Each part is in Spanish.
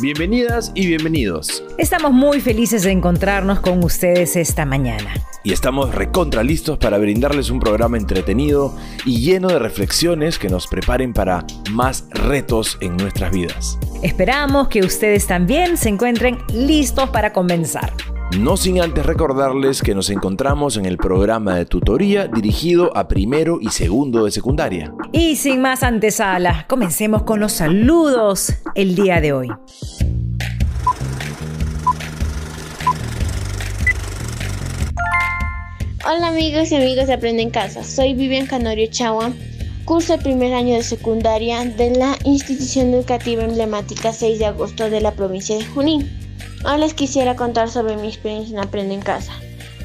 Bienvenidas y bienvenidos. Estamos muy felices de encontrarnos con ustedes esta mañana. Y estamos recontra listos para brindarles un programa entretenido y lleno de reflexiones que nos preparen para más retos en nuestras vidas. Esperamos que ustedes también se encuentren listos para comenzar. No sin antes recordarles que nos encontramos en el programa de tutoría dirigido a primero y segundo de secundaria. Y sin más antesala, comencemos con los saludos el día de hoy. Hola amigos y amigos de Aprende en Casa, soy Vivian Canorio Chagua, curso el primer año de secundaria de la institución educativa emblemática 6 de agosto de la provincia de Junín. Ahora les quisiera contar sobre mi experiencia en Aprende en Casa.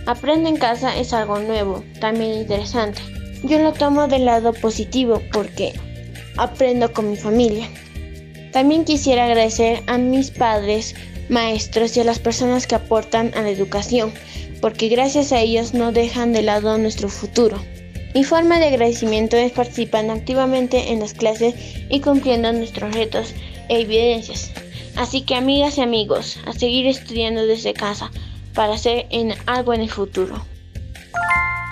Aprende en Casa es algo nuevo, también interesante. Yo lo tomo del lado positivo porque aprendo con mi familia. También quisiera agradecer a mis padres, maestros y a las personas que aportan a la educación, porque gracias a ellos no dejan de lado nuestro futuro. Mi forma de agradecimiento es participando activamente en las clases y cumpliendo nuestros retos e evidencias. Así que amigas y amigos, a seguir estudiando desde casa para hacer en algo en el futuro.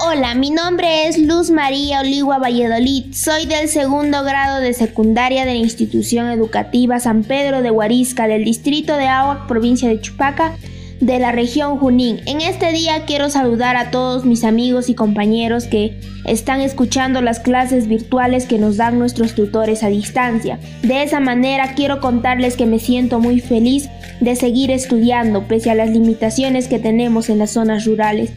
Hola, mi nombre es Luz María Oligua Valladolid. Soy del segundo grado de secundaria de la institución educativa San Pedro de Huarisca del distrito de Aguac, provincia de Chupaca de la región Junín. En este día quiero saludar a todos mis amigos y compañeros que están escuchando las clases virtuales que nos dan nuestros tutores a distancia. De esa manera quiero contarles que me siento muy feliz de seguir estudiando pese a las limitaciones que tenemos en las zonas rurales.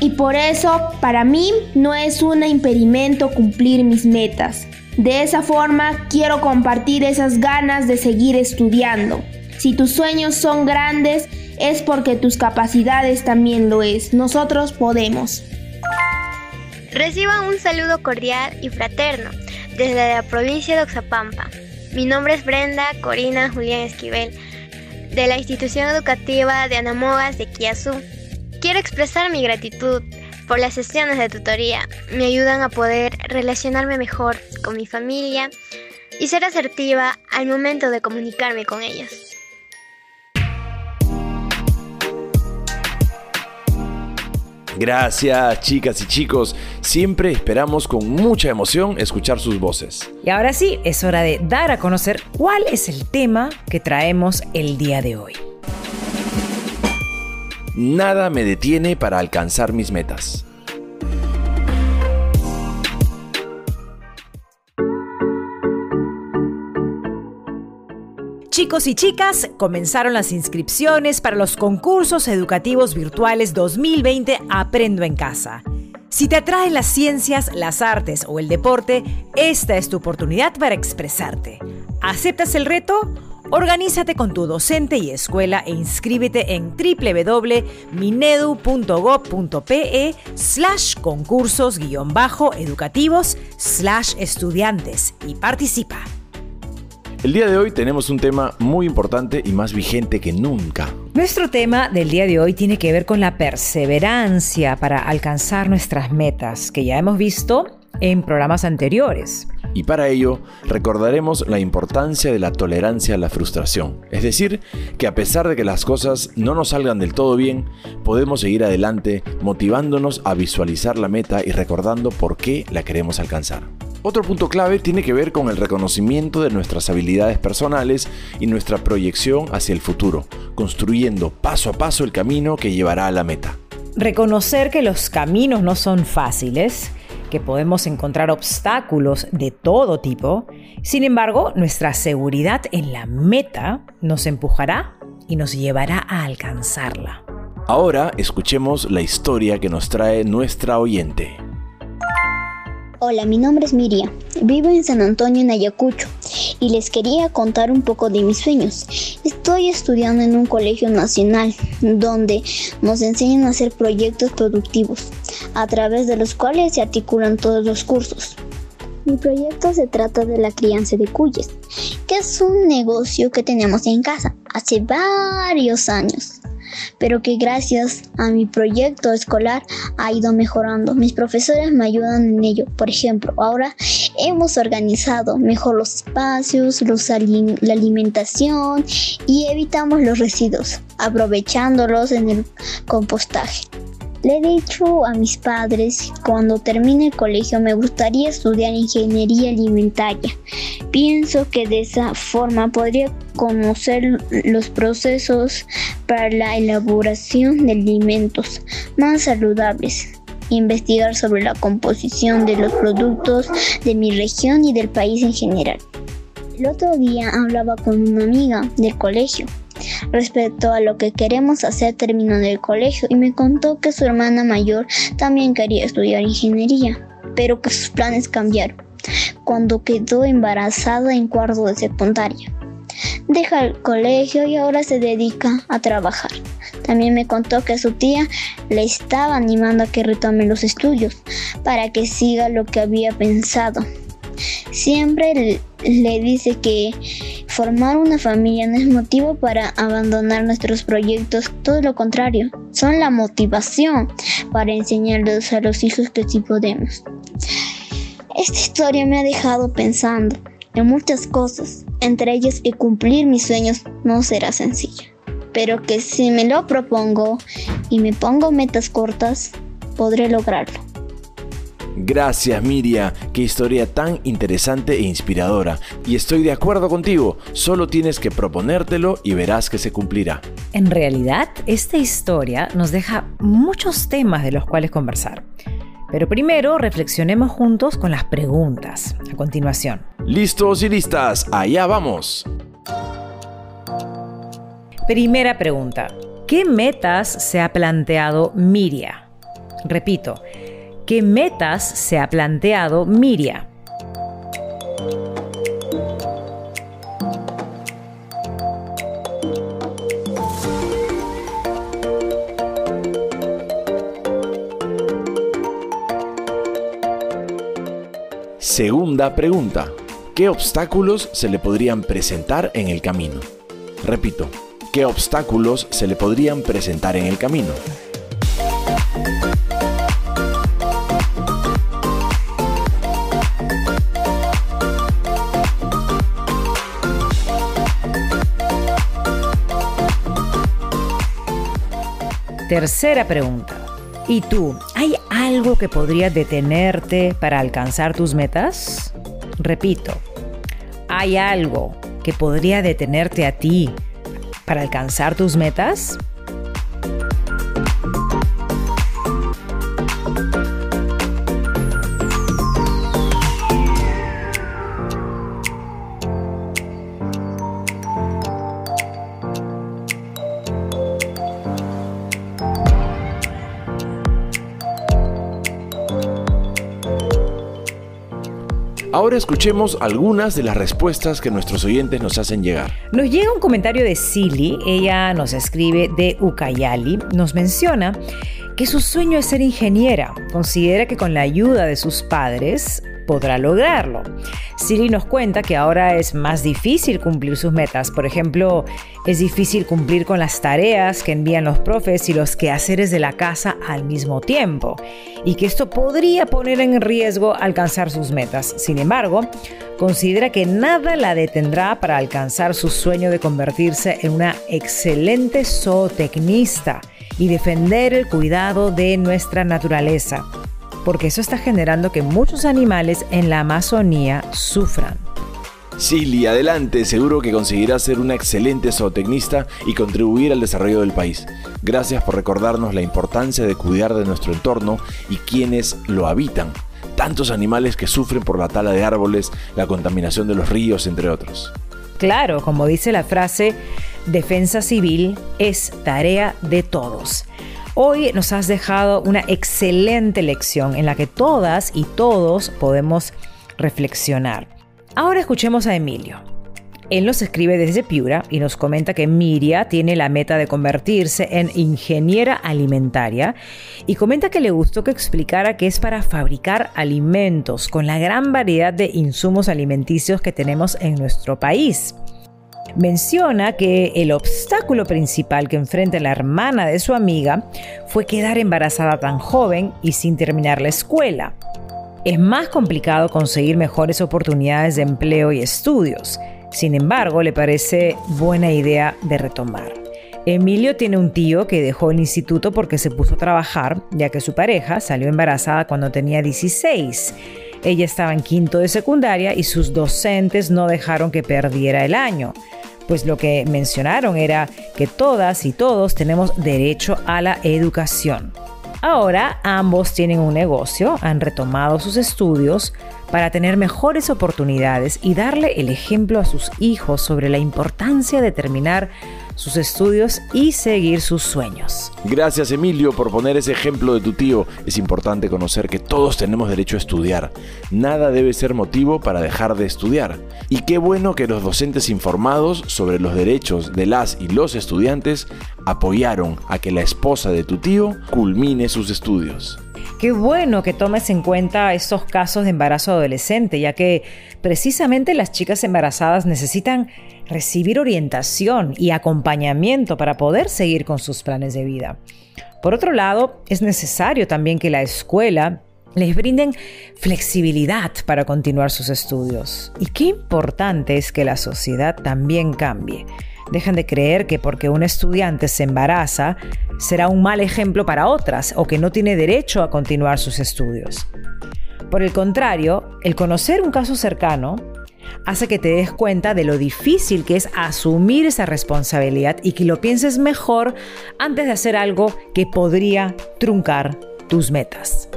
Y por eso, para mí, no es un impedimento cumplir mis metas. De esa forma, quiero compartir esas ganas de seguir estudiando. Si tus sueños son grandes, es porque tus capacidades también lo es. Nosotros podemos. Reciban un saludo cordial y fraterno desde la provincia de Oxapampa. Mi nombre es Brenda Corina Julián Esquivel, de la institución educativa de Anamogas de Kiazú. Quiero expresar mi gratitud por las sesiones de tutoría. Me ayudan a poder relacionarme mejor con mi familia y ser asertiva al momento de comunicarme con ellos. Gracias chicas y chicos, siempre esperamos con mucha emoción escuchar sus voces. Y ahora sí, es hora de dar a conocer cuál es el tema que traemos el día de hoy. Nada me detiene para alcanzar mis metas. Chicos y chicas, comenzaron las inscripciones para los concursos educativos virtuales 2020 Aprendo en Casa. Si te atraen las ciencias, las artes o el deporte, esta es tu oportunidad para expresarte. ¿Aceptas el reto? Organízate con tu docente y escuela e inscríbete en www.minedu.gov.pe slash concursos educativos slash estudiantes y participa. El día de hoy tenemos un tema muy importante y más vigente que nunca. Nuestro tema del día de hoy tiene que ver con la perseverancia para alcanzar nuestras metas, que ya hemos visto en programas anteriores. Y para ello recordaremos la importancia de la tolerancia a la frustración. Es decir, que a pesar de que las cosas no nos salgan del todo bien, podemos seguir adelante motivándonos a visualizar la meta y recordando por qué la queremos alcanzar. Otro punto clave tiene que ver con el reconocimiento de nuestras habilidades personales y nuestra proyección hacia el futuro, construyendo paso a paso el camino que llevará a la meta. Reconocer que los caminos no son fáciles, que podemos encontrar obstáculos de todo tipo, sin embargo, nuestra seguridad en la meta nos empujará y nos llevará a alcanzarla. Ahora escuchemos la historia que nos trae nuestra oyente. Hola, mi nombre es Miriam. Vivo en San Antonio, en Ayacucho, y les quería contar un poco de mis sueños. Estoy estudiando en un colegio nacional donde nos enseñan a hacer proyectos productivos, a través de los cuales se articulan todos los cursos. Mi proyecto se trata de la crianza de cuyes, que es un negocio que tenemos en casa hace varios años pero que gracias a mi proyecto escolar ha ido mejorando. Mis profesores me ayudan en ello. Por ejemplo, ahora hemos organizado mejor los espacios, la alimentación y evitamos los residuos, aprovechándolos en el compostaje. Le he dicho a mis padres cuando termine el colegio me gustaría estudiar ingeniería alimentaria. Pienso que de esa forma podría conocer los procesos para la elaboración de alimentos más saludables investigar sobre la composición de los productos de mi región y del país en general. El otro día hablaba con una amiga del colegio respecto a lo que queremos hacer terminando el colegio y me contó que su hermana mayor también quería estudiar ingeniería, pero que sus planes cambiaron cuando quedó embarazada en cuarto de secundaria. Deja el colegio y ahora se dedica a trabajar. También me contó que su tía le estaba animando a que retome los estudios para que siga lo que había pensado. Siempre le dice que formar una familia no es motivo para abandonar nuestros proyectos, todo lo contrario, son la motivación para enseñarles a los hijos que sí podemos. Esta historia me ha dejado pensando en muchas cosas, entre ellas que cumplir mis sueños no será sencillo pero que si me lo propongo y me pongo metas cortas, podré lograrlo. Gracias Miria, qué historia tan interesante e inspiradora. Y estoy de acuerdo contigo, solo tienes que proponértelo y verás que se cumplirá. En realidad, esta historia nos deja muchos temas de los cuales conversar. Pero primero reflexionemos juntos con las preguntas. A continuación. Listos y listas, allá vamos. Primera pregunta. ¿Qué metas se ha planteado Miria? Repito, ¿qué metas se ha planteado Miria? Segunda pregunta. ¿Qué obstáculos se le podrían presentar en el camino? Repito, qué obstáculos se le podrían presentar en el camino. Tercera pregunta. ¿Y tú, hay algo que podría detenerte para alcanzar tus metas? Repito, ¿hay algo que podría detenerte a ti para alcanzar tus metas? Escuchemos algunas de las respuestas que nuestros oyentes nos hacen llegar. Nos llega un comentario de Silly, ella nos escribe de Ucayali, nos menciona que su sueño es ser ingeniera. Considera que con la ayuda de sus padres podrá lograrlo. Siri nos cuenta que ahora es más difícil cumplir sus metas. Por ejemplo, es difícil cumplir con las tareas que envían los profes y los quehaceres de la casa al mismo tiempo. Y que esto podría poner en riesgo alcanzar sus metas. Sin embargo, considera que nada la detendrá para alcanzar su sueño de convertirse en una excelente zootecnista y defender el cuidado de nuestra naturaleza porque eso está generando que muchos animales en la Amazonía sufran. Silly, adelante, seguro que conseguirás ser una excelente zootecnista y contribuir al desarrollo del país. Gracias por recordarnos la importancia de cuidar de nuestro entorno y quienes lo habitan. Tantos animales que sufren por la tala de árboles, la contaminación de los ríos, entre otros. Claro, como dice la frase, defensa civil es tarea de todos. Hoy nos has dejado una excelente lección en la que todas y todos podemos reflexionar. Ahora escuchemos a Emilio. Él nos escribe desde Piura y nos comenta que Miria tiene la meta de convertirse en ingeniera alimentaria y comenta que le gustó que explicara que es para fabricar alimentos con la gran variedad de insumos alimenticios que tenemos en nuestro país menciona que el obstáculo principal que enfrenta la hermana de su amiga fue quedar embarazada tan joven y sin terminar la escuela. es más complicado conseguir mejores oportunidades de empleo y estudios. Sin embargo, le parece buena idea de retomar. Emilio tiene un tío que dejó el instituto porque se puso a trabajar, ya que su pareja salió embarazada cuando tenía 16. Ella estaba en quinto de secundaria y sus docentes no dejaron que perdiera el año. Pues lo que mencionaron era que todas y todos tenemos derecho a la educación. Ahora ambos tienen un negocio, han retomado sus estudios para tener mejores oportunidades y darle el ejemplo a sus hijos sobre la importancia de terminar sus estudios y seguir sus sueños. Gracias Emilio por poner ese ejemplo de tu tío. Es importante conocer que todos tenemos derecho a estudiar. Nada debe ser motivo para dejar de estudiar. Y qué bueno que los docentes informados sobre los derechos de las y los estudiantes apoyaron a que la esposa de tu tío culmine sus estudios. Qué bueno que tomes en cuenta estos casos de embarazo adolescente, ya que precisamente las chicas embarazadas necesitan recibir orientación y acompañamiento para poder seguir con sus planes de vida. Por otro lado, es necesario también que la escuela les brinden flexibilidad para continuar sus estudios. Y qué importante es que la sociedad también cambie. Dejan de creer que porque un estudiante se embaraza será un mal ejemplo para otras o que no tiene derecho a continuar sus estudios. Por el contrario, el conocer un caso cercano hace que te des cuenta de lo difícil que es asumir esa responsabilidad y que lo pienses mejor antes de hacer algo que podría truncar tus metas.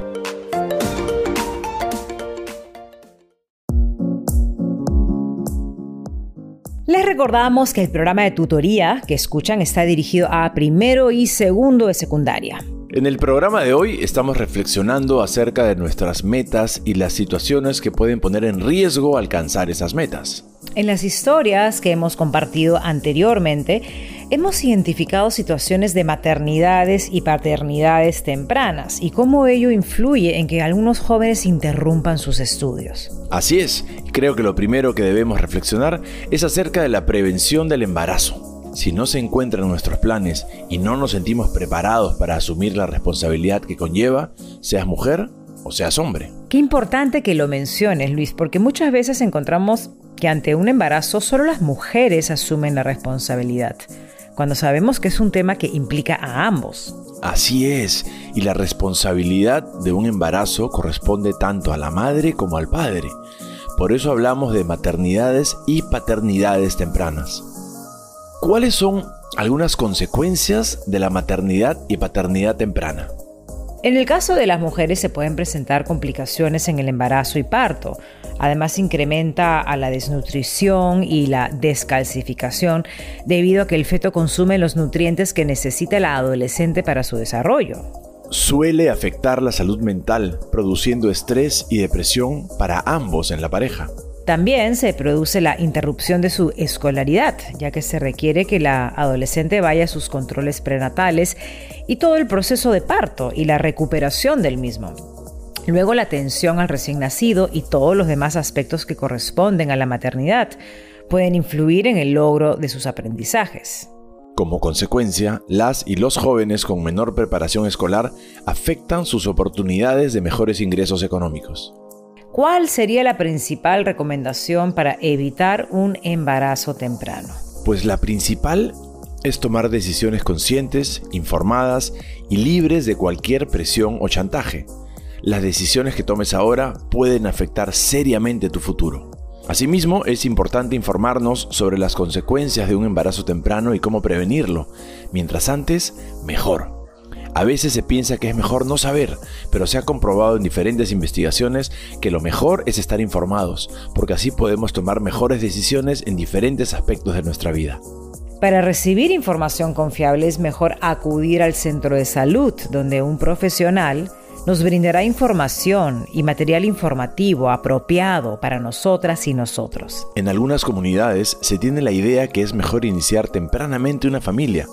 Les recordamos que el programa de tutoría que escuchan está dirigido a primero y segundo de secundaria. En el programa de hoy estamos reflexionando acerca de nuestras metas y las situaciones que pueden poner en riesgo alcanzar esas metas. En las historias que hemos compartido anteriormente, hemos identificado situaciones de maternidades y paternidades tempranas y cómo ello influye en que algunos jóvenes interrumpan sus estudios. Así es, creo que lo primero que debemos reflexionar es acerca de la prevención del embarazo. Si no se encuentra en nuestros planes y no nos sentimos preparados para asumir la responsabilidad que conlleva, seas mujer o seas hombre. Qué importante que lo menciones, Luis, porque muchas veces encontramos que ante un embarazo solo las mujeres asumen la responsabilidad cuando sabemos que es un tema que implica a ambos. Así es, y la responsabilidad de un embarazo corresponde tanto a la madre como al padre. Por eso hablamos de maternidades y paternidades tempranas. ¿Cuáles son algunas consecuencias de la maternidad y paternidad temprana? En el caso de las mujeres se pueden presentar complicaciones en el embarazo y parto. Además incrementa a la desnutrición y la descalcificación debido a que el feto consume los nutrientes que necesita la adolescente para su desarrollo. Suele afectar la salud mental, produciendo estrés y depresión para ambos en la pareja. También se produce la interrupción de su escolaridad, ya que se requiere que la adolescente vaya a sus controles prenatales y todo el proceso de parto y la recuperación del mismo. Luego la atención al recién nacido y todos los demás aspectos que corresponden a la maternidad pueden influir en el logro de sus aprendizajes. Como consecuencia, las y los jóvenes con menor preparación escolar afectan sus oportunidades de mejores ingresos económicos. ¿Cuál sería la principal recomendación para evitar un embarazo temprano? Pues la principal es tomar decisiones conscientes, informadas y libres de cualquier presión o chantaje. Las decisiones que tomes ahora pueden afectar seriamente tu futuro. Asimismo, es importante informarnos sobre las consecuencias de un embarazo temprano y cómo prevenirlo. Mientras antes, mejor. A veces se piensa que es mejor no saber, pero se ha comprobado en diferentes investigaciones que lo mejor es estar informados, porque así podemos tomar mejores decisiones en diferentes aspectos de nuestra vida. Para recibir información confiable es mejor acudir al centro de salud, donde un profesional nos brindará información y material informativo apropiado para nosotras y nosotros. En algunas comunidades se tiene la idea que es mejor iniciar tempranamente una familia,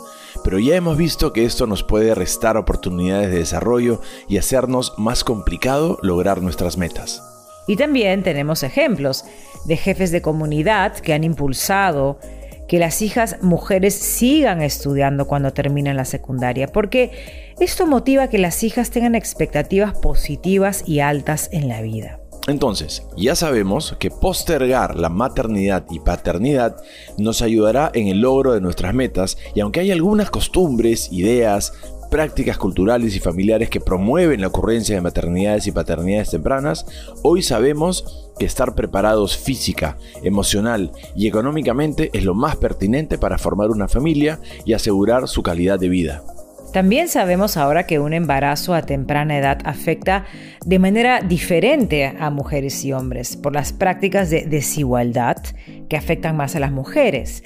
pero ya hemos visto que esto nos puede restar oportunidades de desarrollo y hacernos más complicado lograr nuestras metas. Y también tenemos ejemplos de jefes de comunidad que han impulsado que las hijas mujeres sigan estudiando cuando terminen la secundaria, porque esto motiva que las hijas tengan expectativas positivas y altas en la vida. Entonces, ya sabemos que postergar la maternidad y paternidad nos ayudará en el logro de nuestras metas y aunque hay algunas costumbres, ideas, prácticas culturales y familiares que promueven la ocurrencia de maternidades y paternidades tempranas, hoy sabemos que estar preparados física, emocional y económicamente es lo más pertinente para formar una familia y asegurar su calidad de vida. También sabemos ahora que un embarazo a temprana edad afecta de manera diferente a mujeres y hombres por las prácticas de desigualdad que afectan más a las mujeres.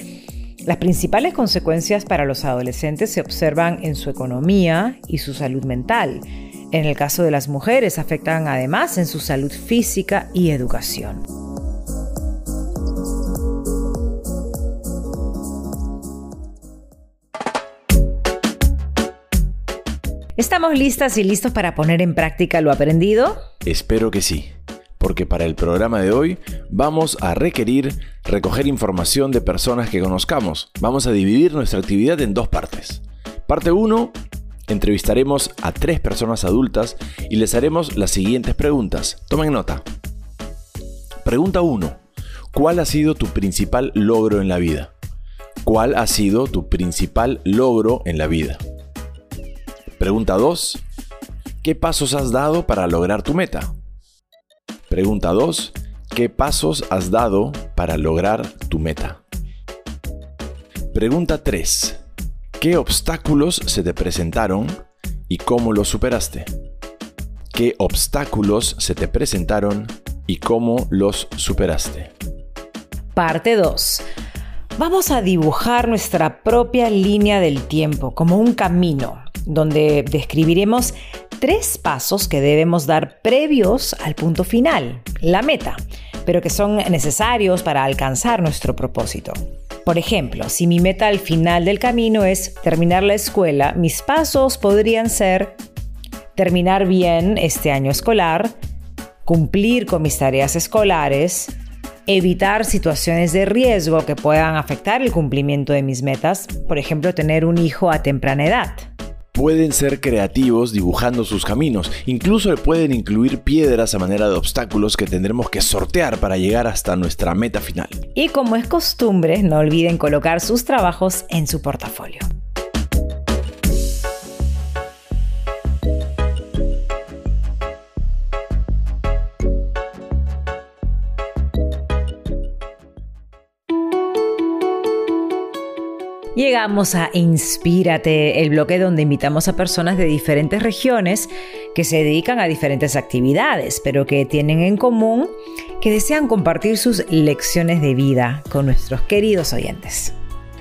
Las principales consecuencias para los adolescentes se observan en su economía y su salud mental. En el caso de las mujeres afectan además en su salud física y educación. ¿Estamos listas y listos para poner en práctica lo aprendido? Espero que sí porque para el programa de hoy vamos a requerir recoger información de personas que conozcamos. Vamos a dividir nuestra actividad en dos partes. Parte 1, entrevistaremos a tres personas adultas y les haremos las siguientes preguntas. Tomen nota. Pregunta 1. ¿Cuál ha sido tu principal logro en la vida? ¿Cuál ha sido tu principal logro en la vida? Pregunta 2. ¿Qué pasos has dado para lograr tu meta? Pregunta 2. ¿Qué pasos has dado para lograr tu meta? Pregunta 3. ¿Qué obstáculos se te presentaron y cómo los superaste? ¿Qué obstáculos se te presentaron y cómo los superaste? Parte 2. Vamos a dibujar nuestra propia línea del tiempo como un camino donde describiremos tres pasos que debemos dar previos al punto final, la meta, pero que son necesarios para alcanzar nuestro propósito. Por ejemplo, si mi meta al final del camino es terminar la escuela, mis pasos podrían ser terminar bien este año escolar, cumplir con mis tareas escolares, evitar situaciones de riesgo que puedan afectar el cumplimiento de mis metas, por ejemplo, tener un hijo a temprana edad pueden ser creativos dibujando sus caminos. Incluso pueden incluir piedras a manera de obstáculos que tendremos que sortear para llegar hasta nuestra meta final. Y como es costumbre, no olviden colocar sus trabajos en su portafolio. Llegamos a Inspírate, el bloque donde invitamos a personas de diferentes regiones que se dedican a diferentes actividades, pero que tienen en común que desean compartir sus lecciones de vida con nuestros queridos oyentes.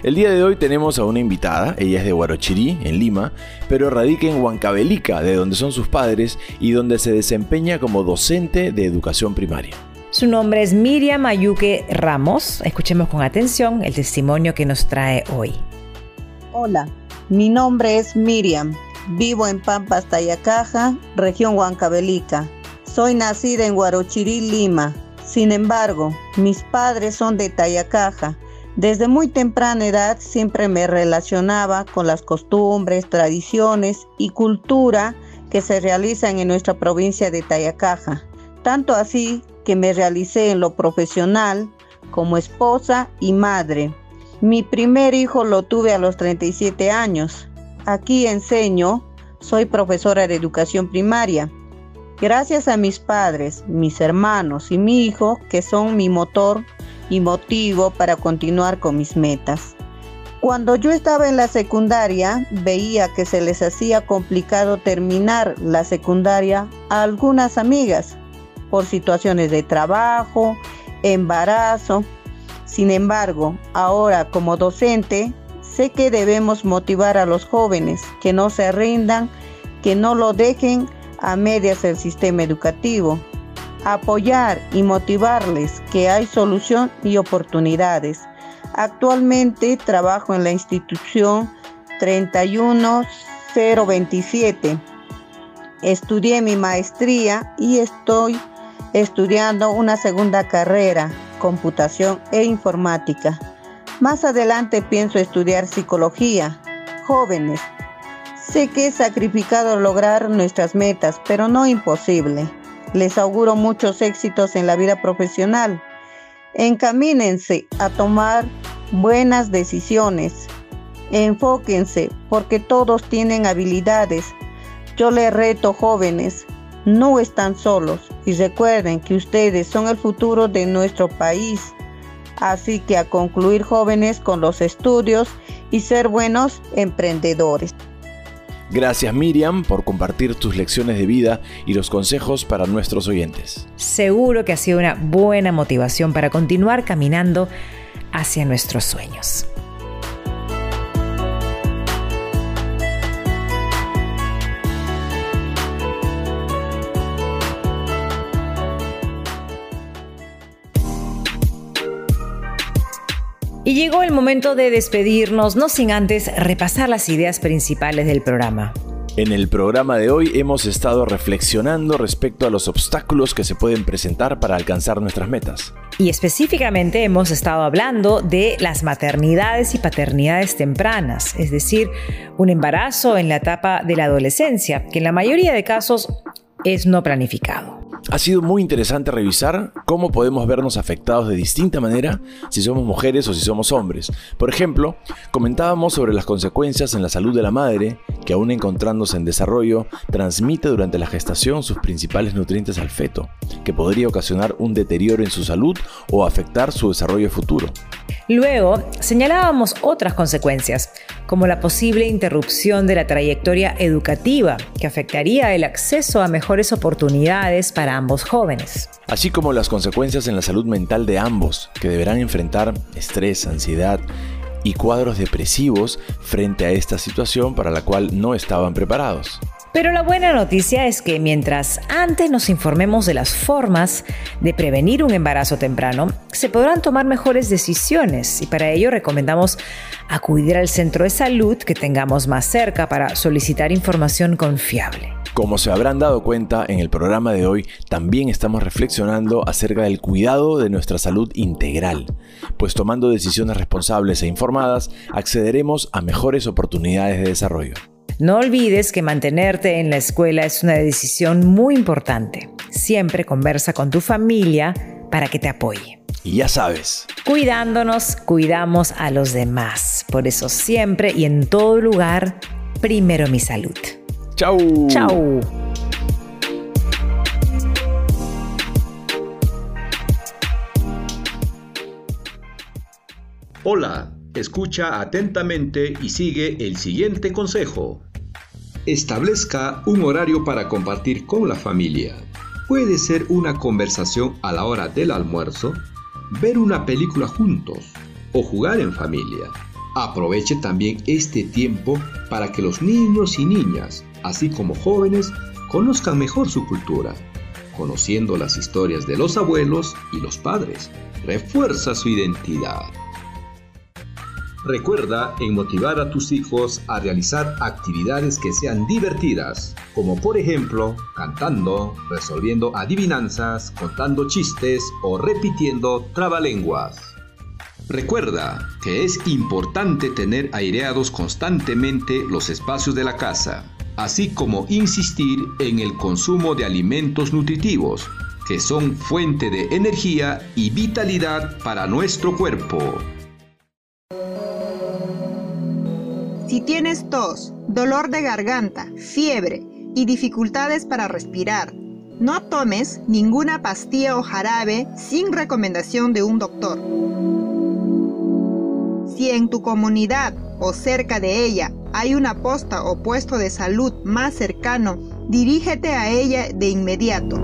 El día de hoy tenemos a una invitada, ella es de Huarochirí, en Lima, pero radica en Huancavelica, de donde son sus padres y donde se desempeña como docente de educación primaria. Su nombre es Miriam Ayuque Ramos. Escuchemos con atención el testimonio que nos trae hoy. Hola, mi nombre es Miriam. Vivo en Pampas, Tayacaja, región Huancavelica. Soy nacida en Guarochirí, Lima. Sin embargo, mis padres son de Tayacaja. Desde muy temprana edad siempre me relacionaba con las costumbres, tradiciones y cultura que se realizan en nuestra provincia de Tayacaja. Tanto así que me realicé en lo profesional como esposa y madre. Mi primer hijo lo tuve a los 37 años. Aquí enseño, soy profesora de educación primaria. Gracias a mis padres, mis hermanos y mi hijo, que son mi motor y motivo para continuar con mis metas. Cuando yo estaba en la secundaria, veía que se les hacía complicado terminar la secundaria a algunas amigas por situaciones de trabajo, embarazo. Sin embargo, ahora como docente, sé que debemos motivar a los jóvenes que no se rindan, que no lo dejen a medias el sistema educativo, apoyar y motivarles que hay solución y oportunidades. Actualmente trabajo en la institución 31027. Estudié mi maestría y estoy estudiando una segunda carrera, computación e informática. Más adelante pienso estudiar psicología. Jóvenes, sé que es sacrificado lograr nuestras metas, pero no imposible. Les auguro muchos éxitos en la vida profesional. Encamínense a tomar buenas decisiones. Enfóquense porque todos tienen habilidades. Yo les reto jóvenes, no están solos y recuerden que ustedes son el futuro de nuestro país. Así que a concluir jóvenes con los estudios y ser buenos emprendedores. Gracias Miriam por compartir tus lecciones de vida y los consejos para nuestros oyentes. Seguro que ha sido una buena motivación para continuar caminando hacia nuestros sueños. Y llegó el momento de despedirnos, no sin antes repasar las ideas principales del programa. En el programa de hoy hemos estado reflexionando respecto a los obstáculos que se pueden presentar para alcanzar nuestras metas. Y específicamente hemos estado hablando de las maternidades y paternidades tempranas, es decir, un embarazo en la etapa de la adolescencia, que en la mayoría de casos es no planificado. Ha sido muy interesante revisar cómo podemos vernos afectados de distinta manera si somos mujeres o si somos hombres. Por ejemplo, comentábamos sobre las consecuencias en la salud de la madre, que aún encontrándose en desarrollo, transmite durante la gestación sus principales nutrientes al feto, que podría ocasionar un deterioro en su salud o afectar su desarrollo futuro. Luego, señalábamos otras consecuencias, como la posible interrupción de la trayectoria educativa, que afectaría el acceso a mejores oportunidades ambos jóvenes. Así como las consecuencias en la salud mental de ambos, que deberán enfrentar estrés, ansiedad y cuadros depresivos frente a esta situación para la cual no estaban preparados. Pero la buena noticia es que mientras antes nos informemos de las formas de prevenir un embarazo temprano, se podrán tomar mejores decisiones y para ello recomendamos acudir al centro de salud que tengamos más cerca para solicitar información confiable. Como se habrán dado cuenta, en el programa de hoy también estamos reflexionando acerca del cuidado de nuestra salud integral, pues tomando decisiones responsables e informadas accederemos a mejores oportunidades de desarrollo. No olvides que mantenerte en la escuela es una decisión muy importante. Siempre conversa con tu familia para que te apoye. Y ya sabes. Cuidándonos, cuidamos a los demás. Por eso siempre y en todo lugar, primero mi salud. Chau. Chau. Hola, escucha atentamente y sigue el siguiente consejo. Establezca un horario para compartir con la familia. Puede ser una conversación a la hora del almuerzo, ver una película juntos o jugar en familia. Aproveche también este tiempo para que los niños y niñas, así como jóvenes, conozcan mejor su cultura, conociendo las historias de los abuelos y los padres. Refuerza su identidad. Recuerda en motivar a tus hijos a realizar actividades que sean divertidas, como por ejemplo cantando, resolviendo adivinanzas, contando chistes o repitiendo trabalenguas. Recuerda que es importante tener aireados constantemente los espacios de la casa, así como insistir en el consumo de alimentos nutritivos, que son fuente de energía y vitalidad para nuestro cuerpo. Si tienes tos, dolor de garganta, fiebre y dificultades para respirar, no tomes ninguna pastilla o jarabe sin recomendación de un doctor. Si en tu comunidad o cerca de ella hay una posta o puesto de salud más cercano, dirígete a ella de inmediato.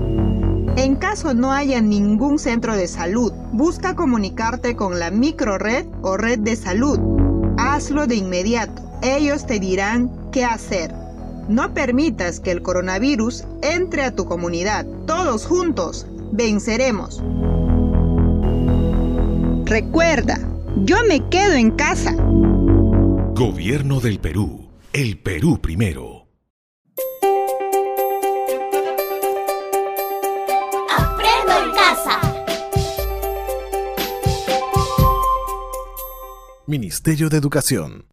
En caso no haya ningún centro de salud, busca comunicarte con la microred o red de salud. Hazlo de inmediato ellos te dirán qué hacer. No permitas que el coronavirus entre a tu comunidad. Todos juntos venceremos. Recuerda, yo me quedo en casa. Gobierno del Perú. El Perú primero. Ministerio de Educación.